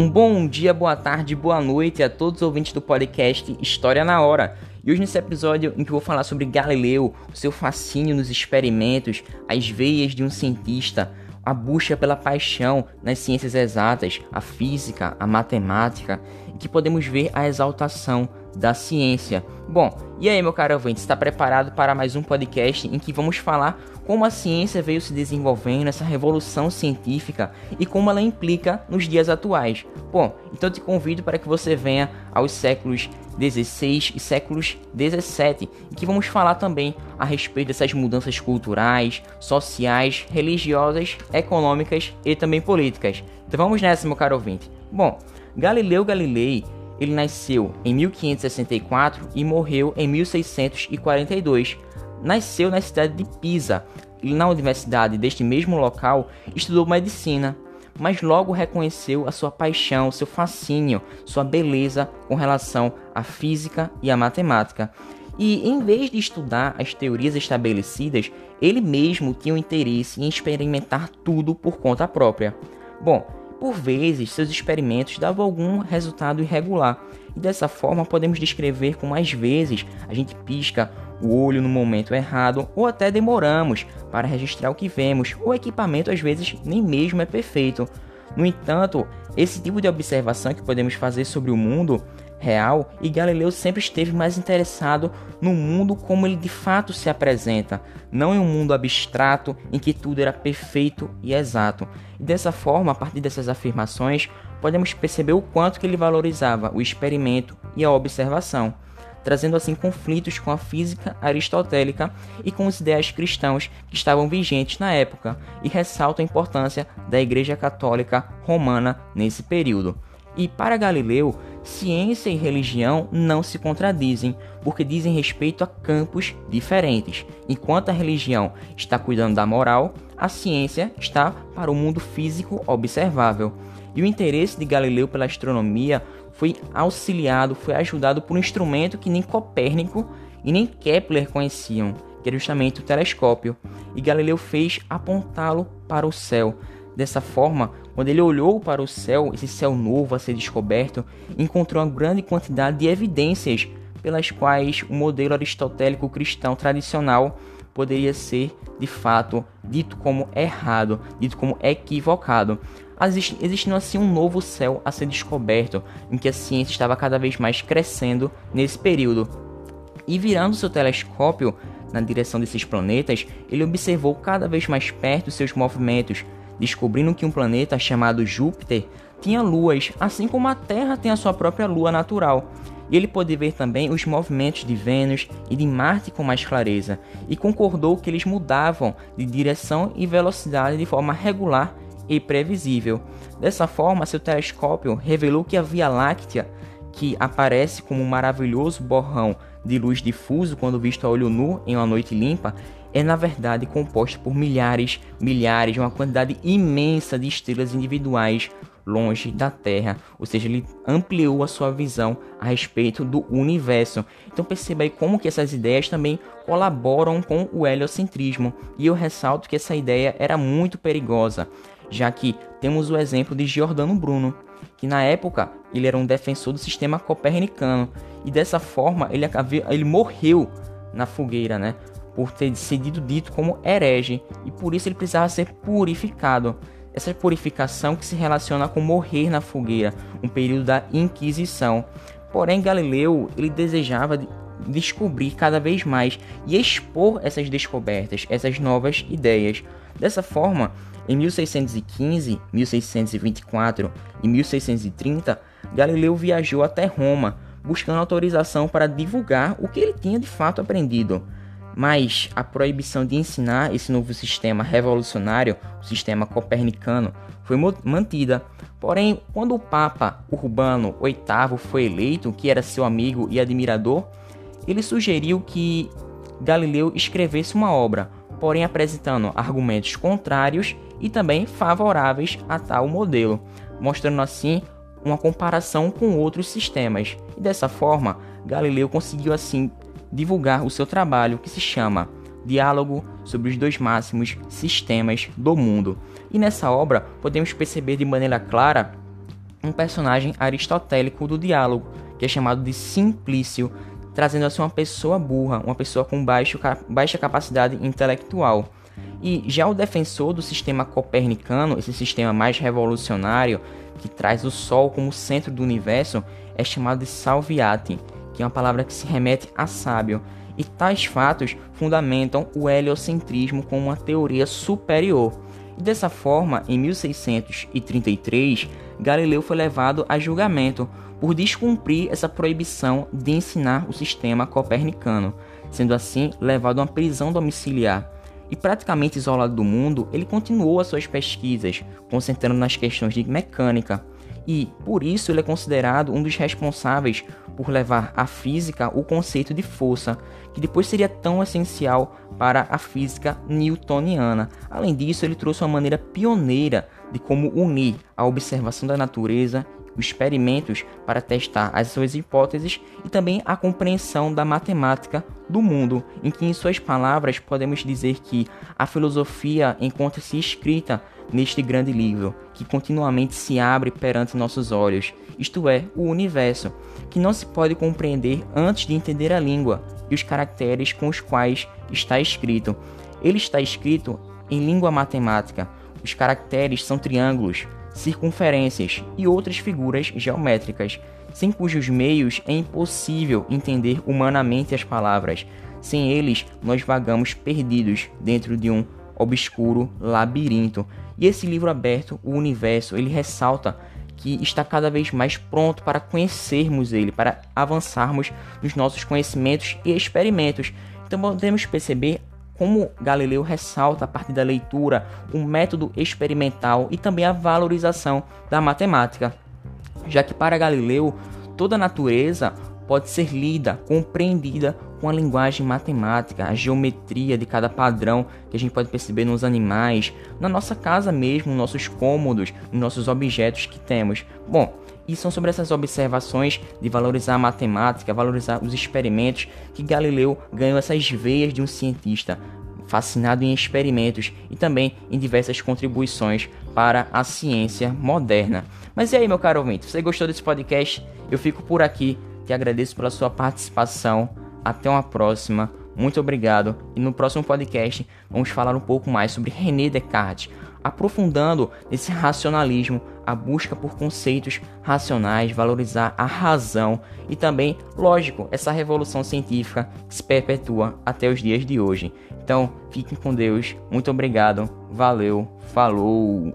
Um bom dia, boa tarde, boa noite a todos os ouvintes do podcast História na Hora. E hoje nesse episódio em que eu vou falar sobre Galileu, o seu fascínio nos experimentos, as veias de um cientista, a busca pela paixão nas ciências exatas, a física, a matemática, e que podemos ver a exaltação da ciência. Bom, e aí, meu caro ouvinte, está preparado para mais um podcast em que vamos falar como a ciência veio se desenvolvendo, essa revolução científica e como ela implica nos dias atuais? Bom, então te convido para que você venha aos séculos 16 e séculos 17, em que vamos falar também a respeito dessas mudanças culturais, sociais, religiosas, econômicas e também políticas. Então vamos nessa, meu caro ouvinte. Bom, Galileu Galilei ele nasceu em 1564 e morreu em 1642. Nasceu na cidade de Pisa e na universidade deste mesmo local estudou medicina, mas logo reconheceu a sua paixão, seu fascínio, sua beleza com relação à física e à matemática. E em vez de estudar as teorias estabelecidas, ele mesmo tinha o interesse em experimentar tudo por conta própria. Bom, por vezes, seus experimentos davam algum resultado irregular, e dessa forma podemos descrever como às vezes a gente pisca o olho no momento errado ou até demoramos para registrar o que vemos. O equipamento às vezes nem mesmo é perfeito. No entanto, esse tipo de observação que podemos fazer sobre o mundo real e Galileu sempre esteve mais interessado no mundo como ele de fato se apresenta, não em um mundo abstrato em que tudo era perfeito e exato. E dessa forma, a partir dessas afirmações, podemos perceber o quanto que ele valorizava o experimento e a observação, trazendo assim conflitos com a física aristotélica e com os ideais cristãos que estavam vigentes na época, e ressalta a importância da Igreja Católica Romana nesse período. E para Galileu, ciência e religião não se contradizem, porque dizem respeito a campos diferentes. Enquanto a religião está cuidando da moral, a ciência está para o mundo físico observável. E o interesse de Galileu pela astronomia foi auxiliado, foi ajudado por um instrumento que nem Copérnico e nem Kepler conheciam, que era justamente o telescópio. E Galileu fez apontá-lo para o céu. Dessa forma, quando ele olhou para o céu, esse céu novo a ser descoberto, encontrou uma grande quantidade de evidências pelas quais o modelo aristotélico cristão tradicional poderia ser de fato dito como errado, dito como equivocado. Existindo assim um novo céu a ser descoberto, em que a ciência estava cada vez mais crescendo nesse período. E virando seu telescópio na direção desses planetas, ele observou cada vez mais perto seus movimentos, descobrindo que um planeta chamado Júpiter tinha luas, assim como a Terra tem a sua própria lua natural. E ele pôde ver também os movimentos de Vênus e de Marte com mais clareza, e concordou que eles mudavam de direção e velocidade de forma regular e previsível. Dessa forma, seu telescópio revelou que a Via Láctea, que aparece como um maravilhoso borrão de luz difuso quando visto a olho nu em uma noite limpa, é na verdade composto por milhares, milhares, uma quantidade imensa de estrelas individuais longe da Terra, ou seja, ele ampliou a sua visão a respeito do universo. Então perceba aí como que essas ideias também colaboram com o heliocentrismo. E eu ressalto que essa ideia era muito perigosa, já que temos o exemplo de Giordano Bruno, que na época ele era um defensor do sistema copernicano e dessa forma ele, ele morreu na fogueira, né? Por ter sido dito como herege e por isso ele precisava ser purificado. Essa purificação que se relaciona com morrer na fogueira, um período da Inquisição. Porém, Galileu ele desejava descobrir cada vez mais e expor essas descobertas, essas novas ideias. Dessa forma, em 1615, 1624 e 1630, Galileu viajou até Roma, buscando autorização para divulgar o que ele tinha de fato aprendido. Mas a proibição de ensinar esse novo sistema revolucionário, o sistema copernicano, foi mantida. Porém, quando o Papa Urbano VIII foi eleito, que era seu amigo e admirador, ele sugeriu que Galileu escrevesse uma obra, porém apresentando argumentos contrários e também favoráveis a tal modelo, mostrando assim uma comparação com outros sistemas. E dessa forma, Galileu conseguiu assim divulgar o seu trabalho que se chama Diálogo sobre os dois máximos sistemas do mundo. E nessa obra podemos perceber de maneira clara um personagem aristotélico do diálogo, que é chamado de Simplício, trazendo assim uma pessoa burra, uma pessoa com baixo, baixa capacidade intelectual. E já o defensor do sistema copernicano, esse sistema mais revolucionário, que traz o Sol como centro do universo, é chamado de Salviati, que é uma palavra que se remete a sábio. E tais fatos fundamentam o heliocentrismo como uma teoria superior. E dessa forma, em 1633, Galileu foi levado a julgamento por descumprir essa proibição de ensinar o sistema copernicano, sendo assim levado a uma prisão domiciliar. E praticamente isolado do mundo, ele continuou as suas pesquisas, concentrando nas questões de mecânica, e por isso ele é considerado um dos responsáveis por levar à física o conceito de força, que depois seria tão essencial para a física newtoniana. Além disso, ele trouxe uma maneira pioneira de como unir a observação da natureza os experimentos para testar as suas hipóteses e também a compreensão da matemática do mundo, em que, em suas palavras, podemos dizer que a filosofia encontra-se escrita neste grande livro, que continuamente se abre perante nossos olhos, isto é, o universo, que não se pode compreender antes de entender a língua e os caracteres com os quais está escrito. Ele está escrito em língua matemática. Os caracteres são triângulos, circunferências e outras figuras geométricas, sem cujos meios é impossível entender humanamente as palavras. Sem eles, nós vagamos perdidos dentro de um obscuro labirinto. E esse livro aberto, o universo, ele ressalta que está cada vez mais pronto para conhecermos ele, para avançarmos nos nossos conhecimentos e experimentos. Então podemos perceber como Galileu ressalta a partir da leitura o método experimental e também a valorização da matemática, já que para Galileu toda a natureza pode ser lida, compreendida com a linguagem matemática, a geometria de cada padrão que a gente pode perceber nos animais, na nossa casa mesmo, nos nossos cômodos, nos nossos objetos que temos. Bom, e são sobre essas observações de valorizar a matemática, valorizar os experimentos, que Galileu ganhou essas veias de um cientista, fascinado em experimentos e também em diversas contribuições para a ciência moderna. Mas e aí, meu caro ouvinte, você gostou desse podcast? Eu fico por aqui, te agradeço pela sua participação. Até uma próxima. Muito obrigado. E no próximo podcast vamos falar um pouco mais sobre René Descartes, aprofundando esse racionalismo, a busca por conceitos racionais, valorizar a razão e também, lógico, essa revolução científica que se perpetua até os dias de hoje. Então, fiquem com Deus. Muito obrigado. Valeu. Falou.